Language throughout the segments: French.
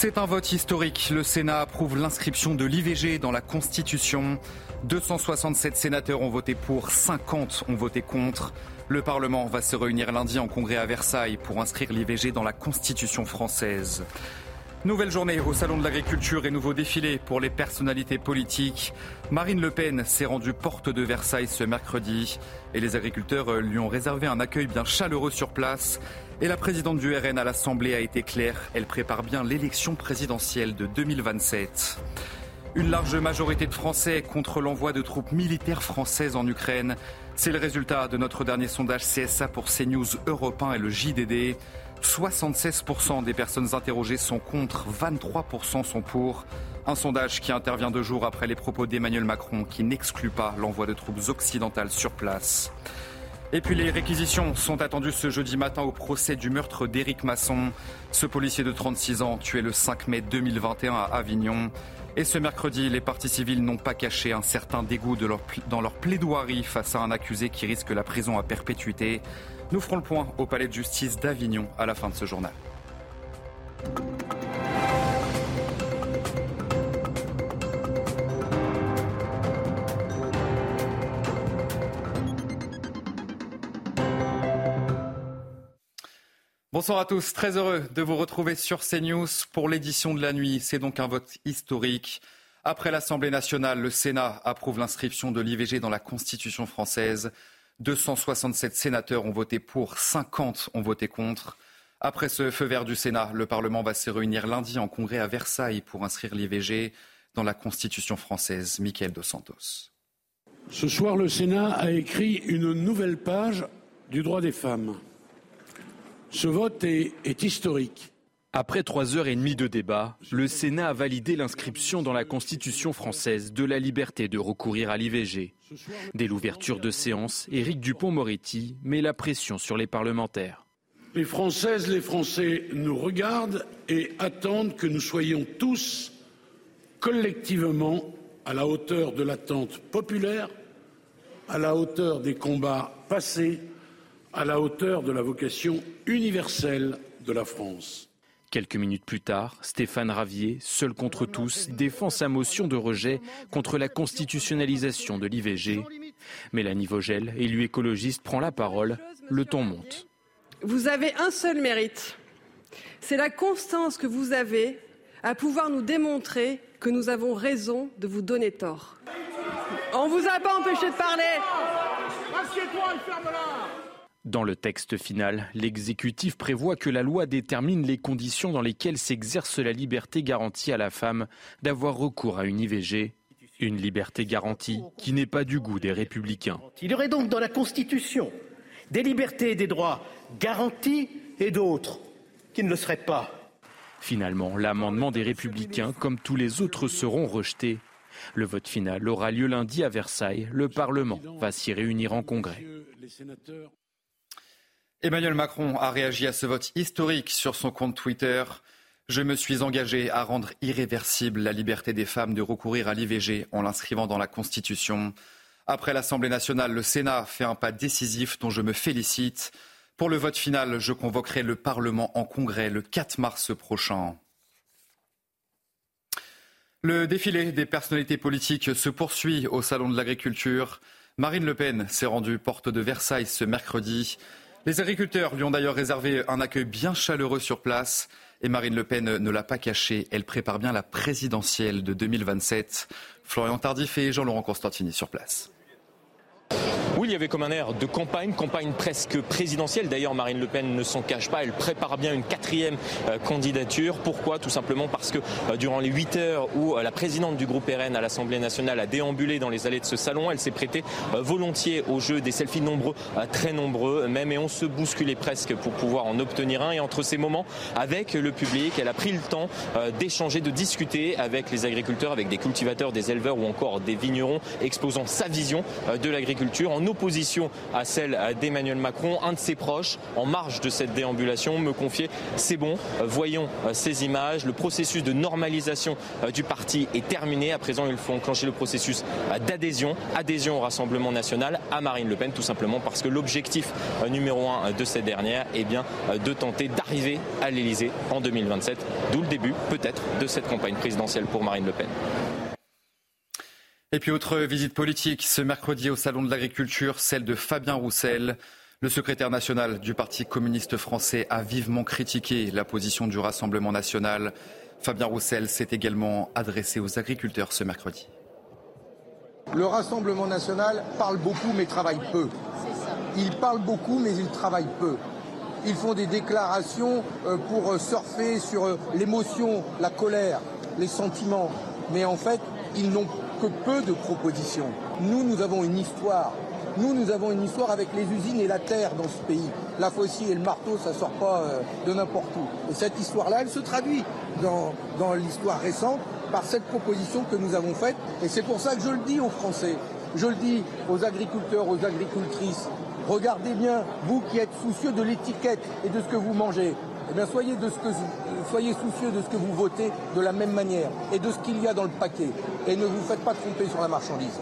C'est un vote historique. Le Sénat approuve l'inscription de l'IVG dans la Constitution. 267 sénateurs ont voté pour, 50 ont voté contre. Le Parlement va se réunir lundi en congrès à Versailles pour inscrire l'IVG dans la Constitution française. Nouvelle journée au Salon de l'Agriculture et nouveau défilé pour les personnalités politiques. Marine Le Pen s'est rendue porte de Versailles ce mercredi et les agriculteurs lui ont réservé un accueil bien chaleureux sur place. Et la présidente du RN à l'Assemblée a été claire, elle prépare bien l'élection présidentielle de 2027. Une large majorité de Français contre l'envoi de troupes militaires françaises en Ukraine. C'est le résultat de notre dernier sondage CSA pour CNews Europe 1 et le JDD. 76% des personnes interrogées sont contre, 23% sont pour. Un sondage qui intervient deux jours après les propos d'Emmanuel Macron qui n'exclut pas l'envoi de troupes occidentales sur place. Et puis les réquisitions sont attendues ce jeudi matin au procès du meurtre d'Éric Masson. Ce policier de 36 ans tué le 5 mai 2021 à Avignon. Et ce mercredi, les partis civils n'ont pas caché un certain dégoût dans leur plaidoirie face à un accusé qui risque la prison à perpétuité. Nous ferons le point au palais de justice d'Avignon à la fin de ce journal. Bonsoir à tous, très heureux de vous retrouver sur CNews pour l'édition de la nuit. C'est donc un vote historique. Après l'Assemblée nationale, le Sénat approuve l'inscription de l'IVG dans la Constitution française. 267 sénateurs ont voté pour, 50 ont voté contre. Après ce feu vert du Sénat, le Parlement va se réunir lundi en congrès à Versailles pour inscrire l'IVG dans la Constitution française. Michael Dos Santos. Ce soir, le Sénat a écrit une nouvelle page du droit des femmes. Ce vote est, est historique. Après trois heures et demie de débat, le Sénat a validé l'inscription dans la Constitution française de la liberté de recourir à l'IVG. Dès l'ouverture de séance, Éric Dupont-Moretti met la pression sur les parlementaires. Les Françaises, les Français nous regardent et attendent que nous soyons tous collectivement à la hauteur de l'attente populaire, à la hauteur des combats passés, à la hauteur de la vocation universelle de la France. Quelques minutes plus tard, Stéphane Ravier, seul contre tous, défend sa motion de rejet contre la constitutionnalisation de l'IVG. Mélanie Vogel, élue écologiste, prend la parole. Le ton monte. Vous avez un seul mérite. C'est la constance que vous avez à pouvoir nous démontrer que nous avons raison de vous donner tort. On ne vous a pas empêché de parler. Assieds-toi et ferme-la dans le texte final, l'exécutif prévoit que la loi détermine les conditions dans lesquelles s'exerce la liberté garantie à la femme d'avoir recours à une IVG. Une liberté garantie qui n'est pas du goût des républicains. Il y aurait donc dans la Constitution des libertés et des droits garantis et d'autres qui ne le seraient pas. Finalement, l'amendement des républicains, comme tous les autres, seront rejetés. Le vote final aura lieu lundi à Versailles. Le Parlement va s'y réunir en congrès. Emmanuel Macron a réagi à ce vote historique sur son compte Twitter. Je me suis engagé à rendre irréversible la liberté des femmes de recourir à l'IVG en l'inscrivant dans la Constitution. Après l'Assemblée nationale, le Sénat fait un pas décisif dont je me félicite. Pour le vote final, je convoquerai le Parlement en congrès le 4 mars prochain. Le défilé des personnalités politiques se poursuit au Salon de l'Agriculture. Marine Le Pen s'est rendue porte de Versailles ce mercredi. Les agriculteurs lui ont d'ailleurs réservé un accueil bien chaleureux sur place. Et Marine Le Pen ne l'a pas caché. Elle prépare bien la présidentielle de 2027. Florian Tardif et Jean-Laurent Constantini sur place. Oui, il y avait comme un air de campagne, campagne presque présidentielle. D'ailleurs, Marine Le Pen ne s'en cache pas. Elle prépare bien une quatrième euh, candidature. Pourquoi? Tout simplement parce que euh, durant les 8 heures où euh, la présidente du groupe RN à l'Assemblée nationale a déambulé dans les allées de ce salon, elle s'est prêtée volontiers au jeu des selfies nombreux, très nombreux même, et on se bousculait presque pour pouvoir en obtenir un. Et entre ces moments, avec le public, elle a pris le temps d'échanger, de discuter avec les agriculteurs, avec des cultivateurs, des éleveurs ou encore des vignerons, exposant sa vision de l'agriculture en opposition à celle d'Emmanuel Macron. Un de ses proches, en marge de cette déambulation, me confiait c'est bon, voyons ces images. Le processus de normalisation du parti est terminé. À présent, il faut enclencher le processus d'adhésion, adhésion au Rassemblement national à Marine Le Pen, tout simplement parce que l'objectif numéro un de cette dernière est bien de tenter d'arriver à l'Elysée en 2027, d'où le début peut-être de cette campagne présidentielle pour Marine Le Pen. Et puis autre visite politique ce mercredi au Salon de l'Agriculture, celle de Fabien Roussel. Le secrétaire national du Parti communiste français a vivement critiqué la position du Rassemblement national. Fabien Roussel s'est également adressé aux agriculteurs ce mercredi. Le Rassemblement national parle beaucoup mais travaille peu. Il parle beaucoup mais il travaille peu. Ils font des déclarations euh, pour euh, surfer sur euh, l'émotion, la colère, les sentiments. Mais en fait, ils n'ont que peu de propositions. Nous, nous avons une histoire. Nous, nous avons une histoire avec les usines et la terre dans ce pays. La faucille et le marteau, ça sort pas euh, de n'importe où. Et cette histoire-là, elle se traduit dans, dans l'histoire récente par cette proposition que nous avons faite. Et c'est pour ça que je le dis aux Français, je le dis aux agriculteurs, aux agricultrices. Regardez bien, vous qui êtes soucieux de l'étiquette et de ce que vous mangez, eh bien soyez, soucieux de ce que vous votez de la même manière et de ce qu'il y a dans le paquet. Et ne vous faites pas tromper sur la marchandise.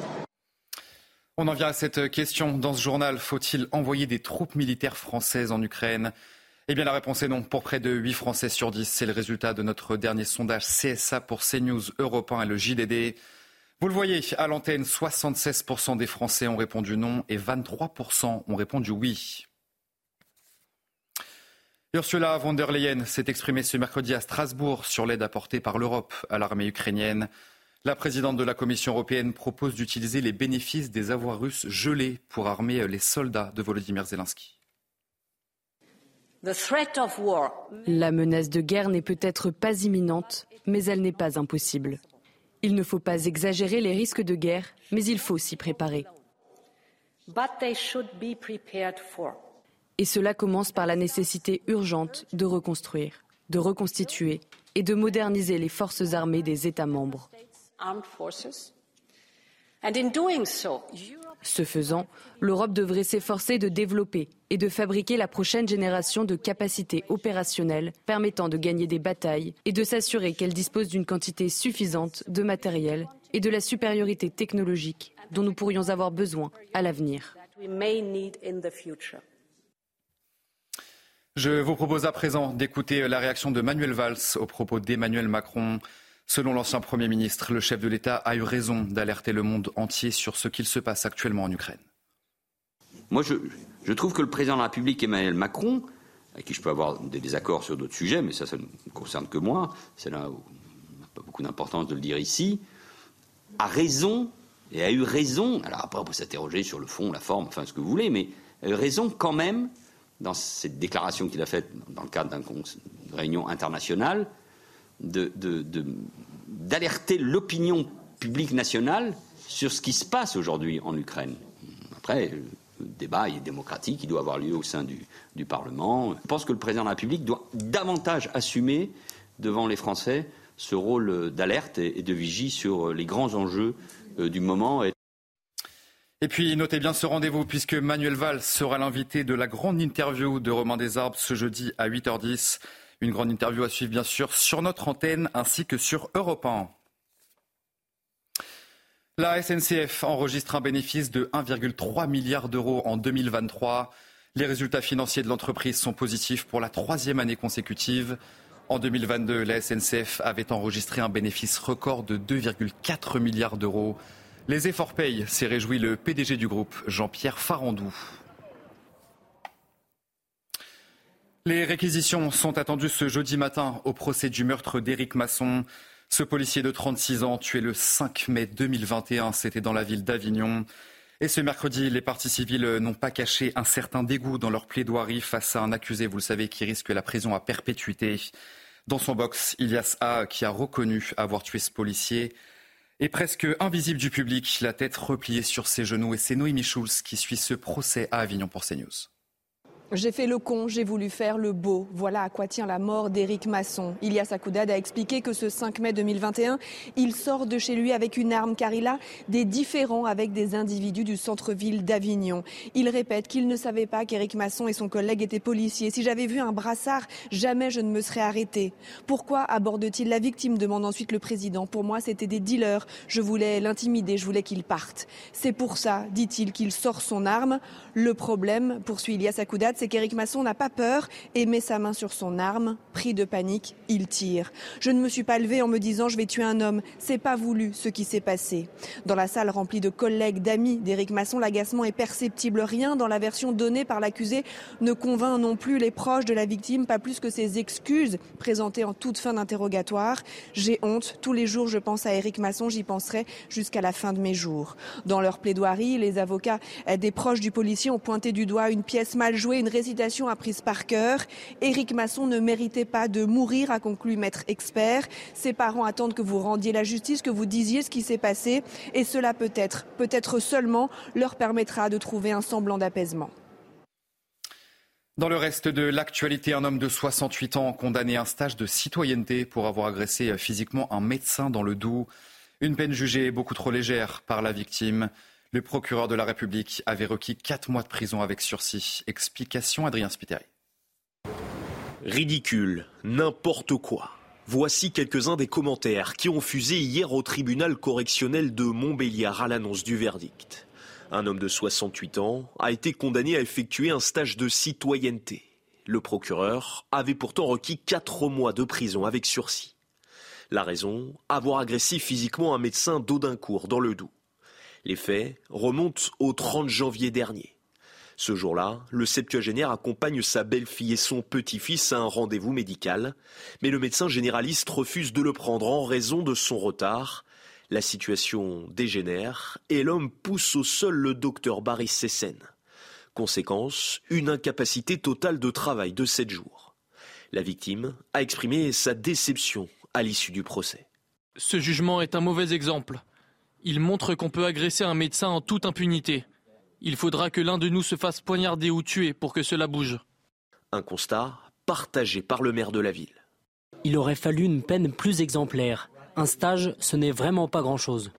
On en vient à cette question dans ce journal. Faut-il envoyer des troupes militaires françaises en Ukraine? Eh bien, la réponse est non. Pour près de 8 Français sur 10, c'est le résultat de notre dernier sondage CSA pour CNews Europe 1 et le JDD. Vous le voyez, à l'antenne, 76% des Français ont répondu non et 23% ont répondu oui. Ursula von der Leyen s'est exprimée ce mercredi à Strasbourg sur l'aide apportée par l'Europe à l'armée ukrainienne. La présidente de la Commission européenne propose d'utiliser les bénéfices des avoirs russes gelés pour armer les soldats de Volodymyr Zelensky. La menace de guerre n'est peut-être pas imminente, mais elle n'est pas impossible. Il ne faut pas exagérer les risques de guerre, mais il faut s'y préparer. Et cela commence par la nécessité urgente de reconstruire, de reconstituer et de moderniser les forces armées des États membres. Ce faisant, l'Europe devrait s'efforcer de développer et de fabriquer la prochaine génération de capacités opérationnelles permettant de gagner des batailles et de s'assurer qu'elle dispose d'une quantité suffisante de matériel et de la supériorité technologique dont nous pourrions avoir besoin à l'avenir. Je vous propose à présent d'écouter la réaction de Manuel Valls au propos d'Emmanuel Macron. Selon l'ancien Premier ministre, le chef de l'État a eu raison d'alerter le monde entier sur ce qu'il se passe actuellement en Ukraine. Moi, je, trouve que le président de la République, Emmanuel Macron, avec qui je peux avoir des désaccords sur d'autres sujets, mais ça, ça ne concerne que moi, c'est là où n'a pas beaucoup d'importance de le dire ici, a raison et a eu raison. Alors après, on peut s'interroger sur le fond, la forme, enfin ce que vous voulez, mais a eu raison quand même dans cette déclaration qu'il a faite dans le cadre d'une réunion internationale, d'alerter l'opinion publique nationale sur ce qui se passe aujourd'hui en Ukraine. Après, le débat est démocratique, il doit avoir lieu au sein du, Parlement. Je pense que le président de la République doit davantage assumer devant les Français ce rôle d'alerte et de vigie sur les grands enjeux euh, du moment. Et puis, notez bien ce rendez-vous, puisque Manuel Valls sera l'invité de la grande interview de Romain Desarbes ce jeudi à 8h10. Une grande interview à suivre, bien sûr, sur notre antenne ainsi que sur Europe 1. La SNCF enregistre un bénéfice de 1,3 milliard d'euros en 2023. Les résultats financiers de l'entreprise sont positifs pour la troisième année consécutive. En 2022, la SNCF avait enregistré un bénéfice record de 2,4 milliards d'euros. Les efforts payent, s'est réjoui le PDG du groupe, Jean-Pierre Farandou. Les réquisitions sont attendues ce jeudi matin au procès du meurtre d'Éric Masson. Ce policier de 36 ans tué le 5 mai 2021, c'était dans la ville d'Avignon. Et ce mercredi, les partis civils n'ont pas caché un certain dégoût dans leur plaidoirie face à un accusé, vous le savez, qui risque la prison à perpétuité. Dans son box, Ilias A, qui a reconnu avoir tué ce policier, est presque invisible du public, la tête repliée sur ses genoux. Et c'est Noémie Schulz qui suit ce procès à Avignon pour CNews. J'ai fait le con, j'ai voulu faire le beau. Voilà à quoi tient la mort d'Éric Masson. Ilias Akoudad a expliqué que ce 5 mai 2021, il sort de chez lui avec une arme car il a des différends avec des individus du centre-ville d'Avignon. Il répète qu'il ne savait pas qu'Éric Masson et son collègue étaient policiers. Si j'avais vu un brassard, jamais je ne me serais arrêté. Pourquoi aborde-t-il la victime demande ensuite le président. Pour moi, c'était des dealers. Je voulais l'intimider, je voulais qu'il parte. C'est pour ça, dit-il, qu'il sort son arme. Le problème, poursuit Ilias Akoudad, c'est qu'Éric Masson n'a pas peur et met sa main sur son arme. Pris de panique, il tire. Je ne me suis pas levée en me disant je vais tuer un homme. C'est pas voulu ce qui s'est passé. Dans la salle remplie de collègues, d'amis d'Éric Masson, l'agacement est perceptible. Rien dans la version donnée par l'accusé ne convainc non plus les proches de la victime, pas plus que ses excuses présentées en toute fin d'interrogatoire. J'ai honte. Tous les jours, je pense à Éric Masson. J'y penserai jusqu'à la fin de mes jours. Dans leur plaidoirie, les avocats des proches du policier ont pointé du doigt une pièce mal jouée, une récitation apprise par cœur. Éric Masson ne méritait pas de mourir, a conclu maître expert. Ses parents attendent que vous rendiez la justice, que vous disiez ce qui s'est passé. Et cela peut-être, peut-être seulement, leur permettra de trouver un semblant d'apaisement. Dans le reste de l'actualité, un homme de 68 ans condamné à un stage de citoyenneté pour avoir agressé physiquement un médecin dans le Doubs. Une peine jugée beaucoup trop légère par la victime. Le procureur de la République avait requis 4 mois de prison avec sursis. Explication Adrien Spiteri. Ridicule, n'importe quoi. Voici quelques-uns des commentaires qui ont fusé hier au tribunal correctionnel de Montbéliard à l'annonce du verdict. Un homme de 68 ans a été condamné à effectuer un stage de citoyenneté. Le procureur avait pourtant requis 4 mois de prison avec sursis. La raison Avoir agressé physiquement un médecin d'Audincourt dans le Doubs. Les faits remontent au 30 janvier dernier. Ce jour-là, le septuagénaire accompagne sa belle-fille et son petit-fils à un rendez-vous médical, mais le médecin généraliste refuse de le prendre en raison de son retard. La situation dégénère et l'homme pousse au sol le docteur Barry Sessen. Conséquence, une incapacité totale de travail de sept jours. La victime a exprimé sa déception à l'issue du procès. Ce jugement est un mauvais exemple. Il montre qu'on peut agresser un médecin en toute impunité. Il faudra que l'un de nous se fasse poignarder ou tuer pour que cela bouge. Un constat partagé par le maire de la ville. Il aurait fallu une peine plus exemplaire. Un stage, ce n'est vraiment pas grand-chose.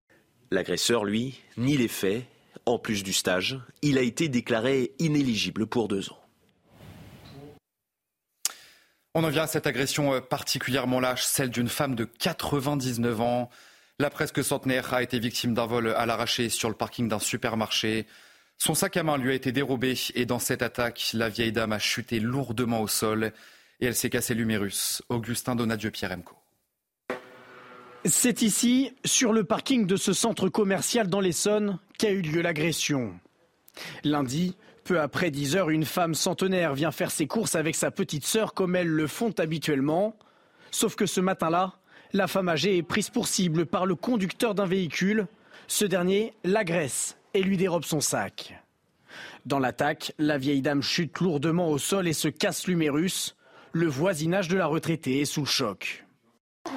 L'agresseur, lui, nie les faits. En plus du stage, il a été déclaré inéligible pour deux ans. On en vient à cette agression particulièrement lâche, celle d'une femme de 99 ans. La presque centenaire a été victime d'un vol à l'arraché sur le parking d'un supermarché. Son sac à main lui a été dérobé et dans cette attaque, la vieille dame a chuté lourdement au sol et elle s'est cassé l'humérus. Augustin Donadieu Pierremco. C'est ici, sur le parking de ce centre commercial dans l'Essonne, qu'a eu lieu l'agression. Lundi, peu après 10 heures, une femme centenaire vient faire ses courses avec sa petite sœur comme elles le font habituellement. Sauf que ce matin-là, la femme âgée est prise pour cible par le conducteur d'un véhicule. Ce dernier l'agresse et lui dérobe son sac. Dans l'attaque, la vieille dame chute lourdement au sol et se casse l'humérus. Le voisinage de la retraitée est sous le choc.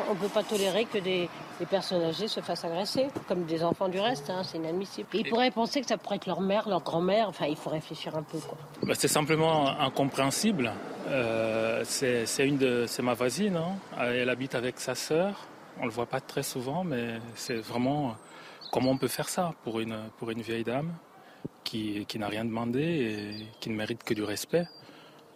On ne peut pas tolérer que des, personnes âgées se fassent agresser, comme des enfants du reste, hein, c'est inadmissible. ils pourraient penser que ça pourrait être leur mère, leur grand-mère, il faut réfléchir un peu. Bah, c'est simplement incompréhensible. Euh, c'est ma voisine, hein. elle habite avec sa sœur, on ne le voit pas très souvent, mais c'est vraiment comment on peut faire ça pour une, pour une vieille dame qui, qui n'a rien demandé et qui ne mérite que du respect?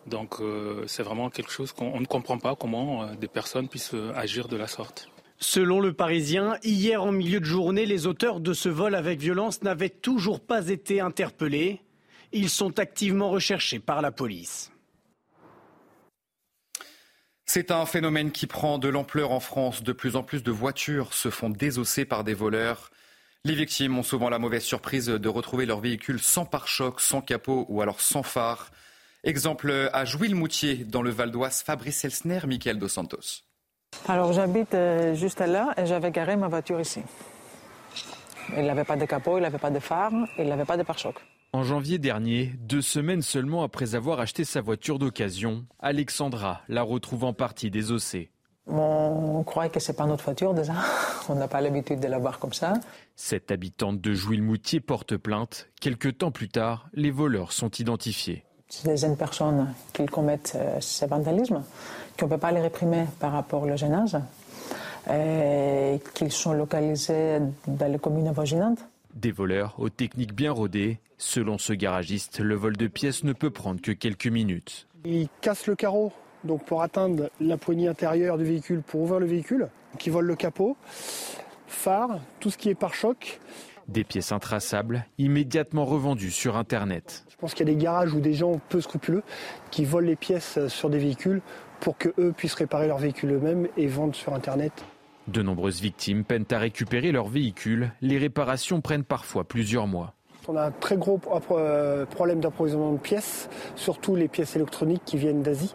Donc euh, c'est vraiment quelque chose qu'on ne comprend pas comment euh, des personnes puissent euh, agir de la sorte. Selon le Parisien, hier en milieu de journée, les auteurs de ce vol avec violence n'avaient toujours pas été interpellés. Ils sont activement recherchés par la police. C'est un phénomène qui prend de l'ampleur en France. De plus en plus de voitures se font désosser par des voleurs. Les victimes ont souvent la mauvaise surprise de retrouver leur véhicule sans pare-choc, sans capot ou alors sans phare. Exemple à Jouy-le-Moutier, dans le Val d'Oise, Fabrice Elsner, Michael Dos Santos. Alors j'habite juste là et j'avais garé ma voiture ici. Il n'avait pas de capot, il n'avait pas de phare, il n'avait pas de pare-choc. En janvier dernier, deux semaines seulement après avoir acheté sa voiture d'occasion, Alexandra la retrouve en partie désossée. On croit que c'est pas notre voiture déjà. On n'a pas l'habitude de la voir comme ça. Cette habitante de Jouy-le-Moutier porte plainte. Quelques temps plus tard, les voleurs sont identifiés. C'est des jeunes personnes qui commettent euh, ce vandalisme, qu'on ne peut pas les réprimer par rapport au jeune âge, et qu'ils sont localisés dans les communes avoisinantes. Des voleurs aux techniques bien rodées. Selon ce garagiste, le vol de pièces ne peut prendre que quelques minutes. Ils cassent le carreau donc pour atteindre la poignée intérieure du véhicule pour ouvrir le véhicule. qui volent le capot, phare, tout ce qui est pare-choc. Des pièces intraçables, immédiatement revendues sur Internet. Je pense qu'il y a des garages ou des gens peu scrupuleux qui volent les pièces sur des véhicules pour qu'eux puissent réparer leur véhicule eux-mêmes et vendre sur Internet. De nombreuses victimes peinent à récupérer leur véhicule. Les réparations prennent parfois plusieurs mois. On a un très gros euh, problème d'approvisionnement de pièces, surtout les pièces électroniques qui viennent d'Asie.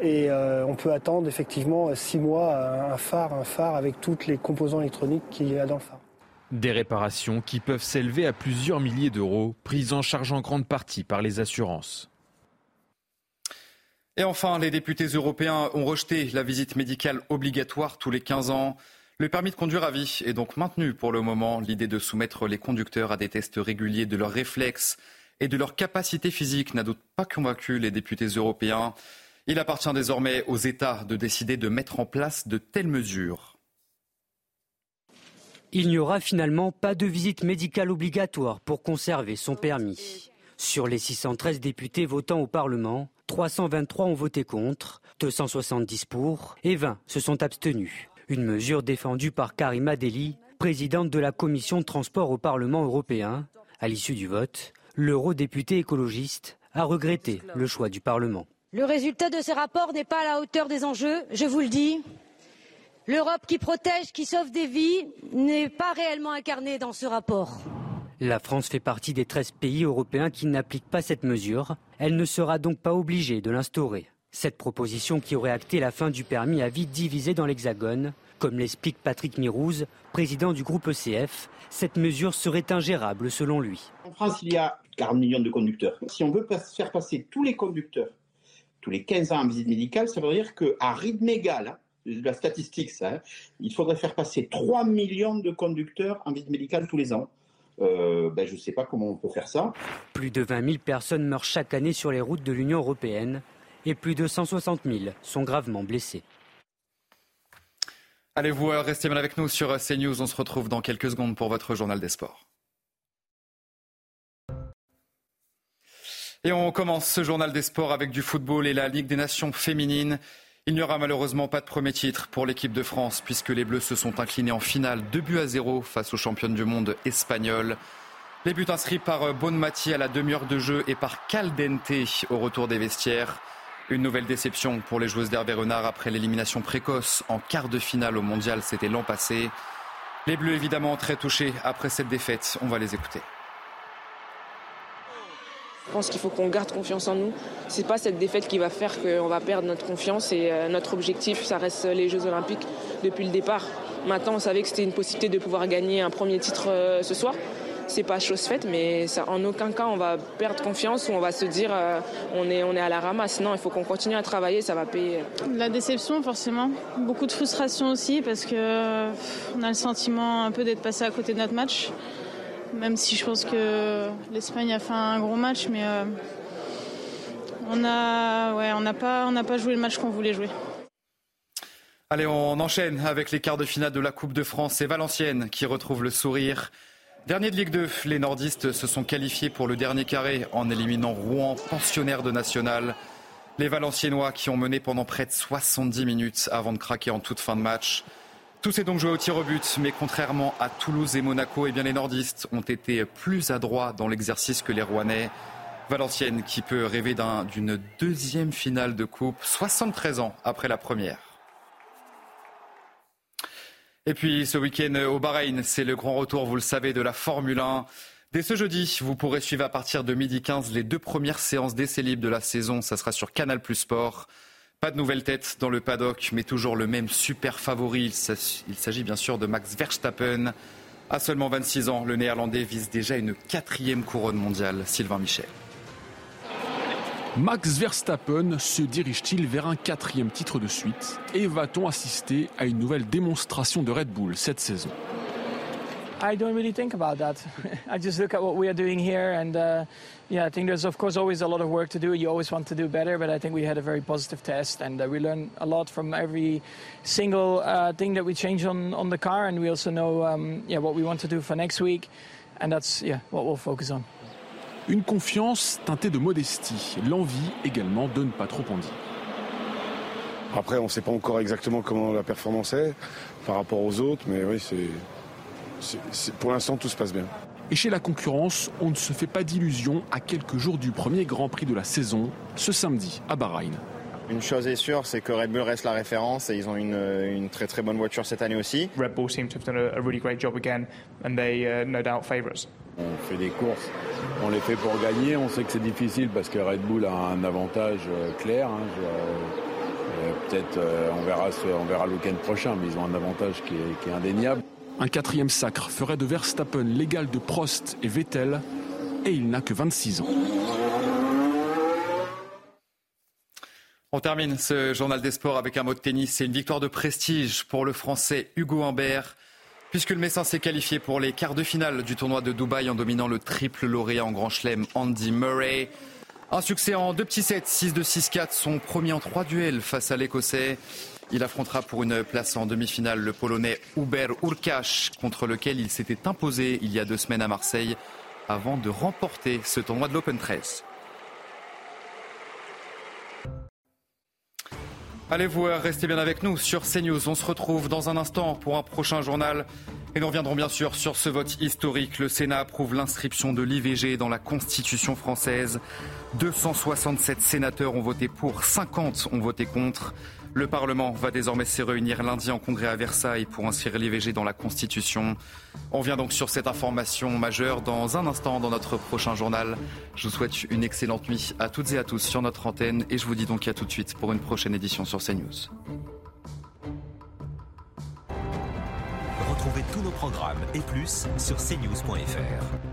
Et euh, on peut attendre effectivement six mois un phare, un phare avec toutes les composants électroniques qu'il y a dans le phare. Des réparations qui peuvent s'élever à plusieurs milliers d'euros, prises en charge en grande partie par les assurances. Et enfin, les députés européens ont rejeté la visite médicale obligatoire tous les 15 ans. Le permis de conduire à vie est donc maintenu pour le moment. L'idée de soumettre les conducteurs à des tests réguliers de leurs réflexes et de leur capacité physique n'a d'autant pas convaincu les députés européens. Il appartient désormais aux États de décider de mettre en place de telles mesures. Il n'y aura finalement pas de visite médicale obligatoire pour conserver son permis. Sur les 613 députés votant au Parlement, 323 ont voté contre, 270 pour et 20 se sont abstenus. Une mesure défendue par Karima Deli, présidente de la commission de transport au Parlement européen. À l'issue du vote, l'eurodéputé écologiste a regretté le choix du Parlement. Le résultat de ce rapport n'est pas à la hauteur des enjeux, je vous le dis. L'Europe qui protège, qui sauve des vies, n'est pas réellement incarnée dans ce rapport. La France fait partie des 13 pays européens qui n'appliquent pas cette mesure. Elle ne sera donc pas obligée de l'instaurer. Cette proposition qui aurait acté la fin du permis à vie divisé dans l'Hexagone, comme l'explique Patrick Mirouz, président du groupe ECF, cette mesure serait ingérable selon lui. En France, il y a 40 millions de conducteurs. Si on veut faire passer tous les conducteurs tous les 15 ans en visite médicale, ça veut dire qu'à rythme égal, hein, la statistique, ça, hein, il faudrait faire passer 3 millions de conducteurs en visite médicale tous les ans. Euh, ben, je ne sais pas comment on peut faire ça. Plus de 20 000 personnes meurent chaque année sur les routes de l'Union européenne et plus de 160 000 sont gravement blessés. Allez, vous euh, restez bien avec nous sur euh, CNews. On se retrouve dans quelques secondes pour votre journal des sports. Et on commence ce journal des sports avec du football et la Ligue des Nations féminines. Il n'y aura malheureusement pas de premier titre pour l'équipe de France puisque les Bleus se sont inclinés en finale 2 buts à 0 face aux championnes du monde espagnoles. Les buts inscrits par euh, Bonmati à la demi-heure de jeu et par Caldente au retour des vestiaires. Une nouvelle déception pour les joueuses d'Hervé Renard après l'élimination précoce en quart de finale au mondial, c'était l'an passé. Les Bleus évidemment très touchés après cette défaite, on va les écouter. Je pense qu'il faut qu'on garde confiance en nous. C'est pas cette défaite qui va faire qu'on va perdre notre confiance et euh, notre objectif, ça reste les Jeux Olympiques depuis le départ. Maintenant, on savait que c'était une possibilité de pouvoir gagner un premier titre euh, ce soir. C'est pas chose faite, mais en aucun cas on va perdre confiance ou on va se dire euh, on, est, on est à la ramasse. Non, il faut qu'on continue à travailler, ça va payer. La déception, forcément. Beaucoup de frustration aussi parce que a le sentiment un peu d'être passé à côté de notre match. Même si je pense que l'Espagne a fait un gros match, mais euh, on n'a ouais, on pas, pas joué le match qu'on voulait jouer. Allez, on enchaîne avec les quarts de finale de la Coupe de France. C'est Valenciennes qui retrouve le sourire. Dernier de Ligue 2, les nordistes se sont qualifiés pour le dernier carré en éliminant Rouen, pensionnaire de National. Les Valenciennois qui ont mené pendant près de 70 minutes avant de craquer en toute fin de match. Tout s'est donc joué au tir au but, mais contrairement à Toulouse et Monaco, eh bien les nordistes ont été plus adroits dans l'exercice que les Rouennais. Valenciennes qui peut rêver d'une deuxième finale de coupe, 73 ans après la première. Et puis ce week-end au Bahreïn, c'est le grand retour, vous le savez, de la Formule 1. Dès ce jeudi, vous pourrez suivre à partir de midi 15 les deux premières séances d'essai libre de la saison. Ça sera sur Canal Plus Sport. Pas de nouvelles têtes dans le paddock, mais toujours le même super favori. Il s'agit bien sûr de Max Verstappen. À seulement 26 ans, le Néerlandais vise déjà une quatrième couronne mondiale. Sylvain Michel. Max Verstappen se dirige-t-il vers un quatrième titre de suite? Et va-t-on assister à une nouvelle démonstration de Red Bull cette saison? I don't really think about that. I just look at what we are doing here, and uh, yeah, I think there's of course always a lot of work to do. You always want to do better, but I think we had a very positive test, and uh, we learn a lot from every single uh, thing that we change on on the car, and we also know um, yeah what we want to do for next week, and that's yeah what we'll focus on. Une confiance teintée de modestie, l'envie également de ne pas trop en dire. Après, on ne sait pas encore exactement comment la performance est par rapport aux autres, mais oui, c'est pour l'instant, tout se passe bien. Et chez la concurrence, on ne se fait pas d'illusions à quelques jours du premier Grand Prix de la saison, ce samedi à Bahreïn. Une chose est sûre, c'est que Red Bull reste la référence et ils ont une, une, très très bonne voiture cette année aussi. Red Bull seem to have done a, really great job again and they uh, no doubt favor us. On fait des courses, on les fait pour gagner. On sait que c'est difficile parce que Red Bull a un avantage euh, clair. Hein, euh, Peut-être euh, on verra, on verra le week-end prochain, mais ils ont un avantage qui est, qui est indéniable. Un quatrième sacre ferait de Verstappen l'égal de Prost et Vettel, et il n'a que 26 ans. On termine ce journal des sports avec un mot de tennis. C'est une victoire de prestige pour le Français Hugo Humbert, puisque le Messin s'est qualifié pour les quarts de finale du tournoi de Dubaï en dominant le triple lauréat en Grand Chelem Andy Murray. Un succès en deux petits sets, 6-2, 6-4, son premier en trois duels face à l'Écossais. Il affrontera pour une place en demi-finale le Polonais Hubert Urkash, contre lequel il s'était imposé il y a deux semaines à Marseille, avant de remporter ce tournoi de l'Open 13. Allez vous restez bien avec nous sur CNews. On se retrouve dans un instant pour un prochain journal. Et nous reviendrons bien sûr sur ce vote historique. Le Sénat approuve l'inscription de l'IVG dans la Constitution française. 267 sénateurs ont voté pour, 50 ont voté contre. Le Parlement va désormais se réunir lundi en congrès à Versailles pour inscrire l'IVG dans la Constitution. On vient donc sur cette information majeure dans un instant dans notre prochain journal. Je vous souhaite une excellente nuit à toutes et à tous sur notre antenne et je vous dis donc à tout de suite pour une prochaine édition sur CNews. Retrouvez tous nos programmes et plus sur cnews.fr.